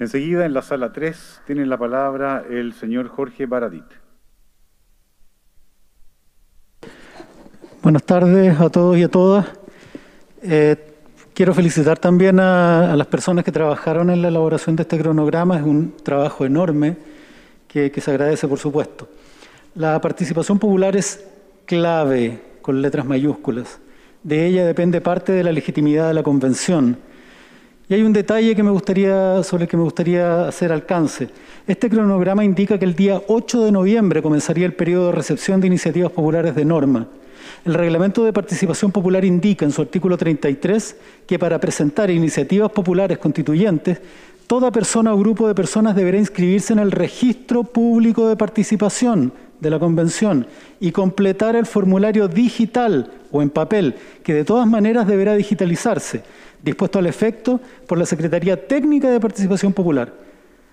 Enseguida, en la sala 3, tiene la palabra el señor Jorge Baradit. Buenas tardes a todos y a todas. Eh, quiero felicitar también a, las personas que trabajaron en la elaboración de este cronograma. Es un trabajo enorme que se agradece, por supuesto. La participación popular es clave, con letras mayúsculas. De ella depende parte de la legitimidad de la convención y hay un detalle que me gustaría, sobre el que me gustaría hacer alcance. Este cronograma indica que el día 8 de noviembre comenzaría el periodo de recepción de iniciativas populares de norma. El reglamento de participación popular indica en su artículo 33 que para presentar iniciativas populares constituyentes, toda persona o grupo de personas deberá inscribirse en el registro público de participación de la convención y completar el formulario digital o en papel, que de todas maneras deberá digitalizarse dispuesto al efecto por la Secretaría Técnica de Participación Popular.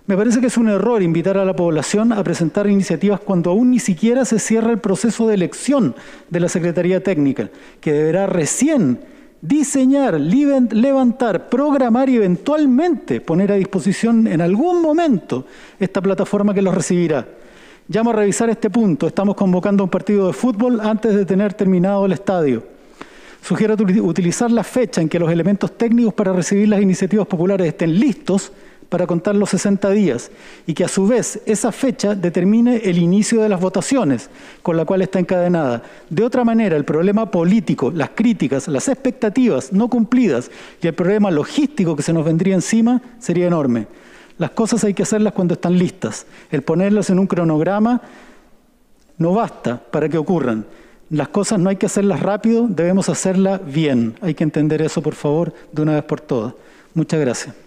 Me parece que es un error invitar a la población a presentar iniciativas cuando aún ni siquiera se cierra el proceso de elección de la Secretaría Técnica, que deberá recién diseñar, levantar, programar y eventualmente poner a disposición en algún momento esta plataforma que los recibirá. Llamo a revisar este punto. Estamos convocando un partido de fútbol antes de tener terminado el estadio. Sugiero utilizar la fecha en que los elementos técnicos para recibir las iniciativas populares estén listos para contar los 60 días y que a su vez esa fecha determine el inicio de las votaciones con la cual está encadenada. De otra manera, el problema político, las críticas, las expectativas no cumplidas y el problema logístico que se nos vendría encima sería enorme. Las cosas hay que hacerlas cuando están listas. El ponerlas en un cronograma no basta para que ocurran. Las cosas no hay que hacerlas rápido, debemos hacerlas bien. Hay que entender eso, por favor, de una vez por todas. Muchas gracias.